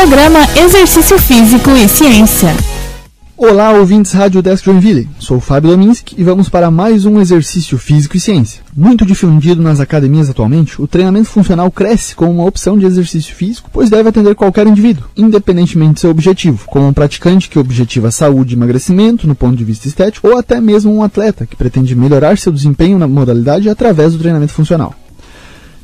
Programa Exercício Físico e Ciência. Olá, ouvintes Rádio Desk Joinville. Sou o Fábio Dominski e vamos para mais um exercício físico e ciência. Muito difundido nas academias atualmente, o treinamento funcional cresce como uma opção de exercício físico, pois deve atender qualquer indivíduo, independentemente de seu objetivo, como um praticante que objetiva saúde e emagrecimento no ponto de vista estético, ou até mesmo um atleta que pretende melhorar seu desempenho na modalidade através do treinamento funcional.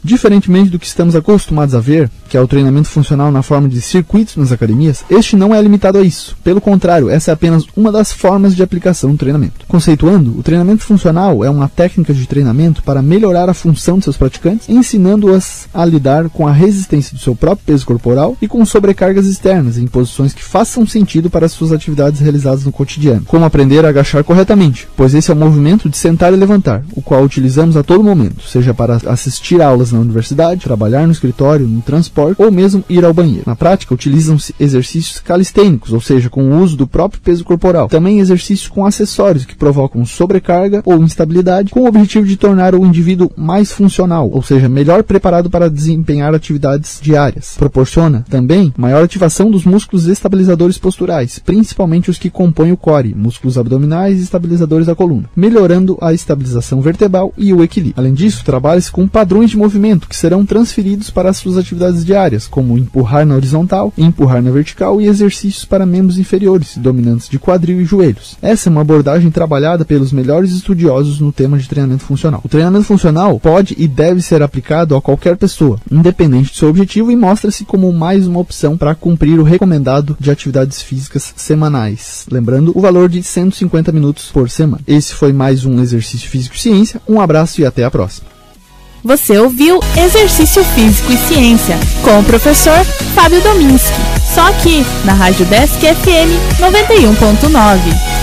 Diferentemente do que estamos acostumados a ver, que é o treinamento funcional na forma de circuitos nas academias, este não é limitado a isso. Pelo contrário, essa é apenas uma das formas de aplicação do treinamento. Conceituando, o treinamento funcional é uma técnica de treinamento para melhorar a função de seus praticantes, ensinando-as a lidar com a resistência do seu próprio peso corporal e com sobrecargas externas em posições que façam sentido para as suas atividades realizadas no cotidiano, como aprender a agachar corretamente, pois esse é o movimento de sentar e levantar, o qual utilizamos a todo momento, seja para assistir aulas na universidade, trabalhar no escritório, no transporte ou mesmo ir ao banheiro. Na prática, utilizam-se exercícios calistênicos, ou seja, com o uso do próprio peso corporal. Também exercícios com acessórios que provocam sobrecarga ou instabilidade, com o objetivo de tornar o indivíduo mais funcional, ou seja, melhor preparado para desempenhar atividades diárias. Proporciona também maior ativação dos músculos estabilizadores posturais, principalmente os que compõem o core, músculos abdominais e estabilizadores da coluna, melhorando a estabilização vertebral e o equilíbrio. Além disso, trabalha-se com padrões de movimento que serão transferidos para as suas atividades diárias, como empurrar na horizontal, empurrar na vertical e exercícios para membros inferiores, dominantes de quadril e joelhos. Essa é uma abordagem trabalhada pelos melhores estudiosos no tema de treinamento funcional. O treinamento funcional pode e deve ser aplicado a qualquer pessoa, independente do seu objetivo, e mostra-se como mais uma opção para cumprir o recomendado de atividades físicas semanais. Lembrando o valor de 150 minutos por semana. Esse foi mais um exercício físico ciência. Um abraço e até a próxima. Você ouviu Exercício Físico e Ciência com o professor Fábio Dominski. Só aqui na Rádio Desk FM 91.9.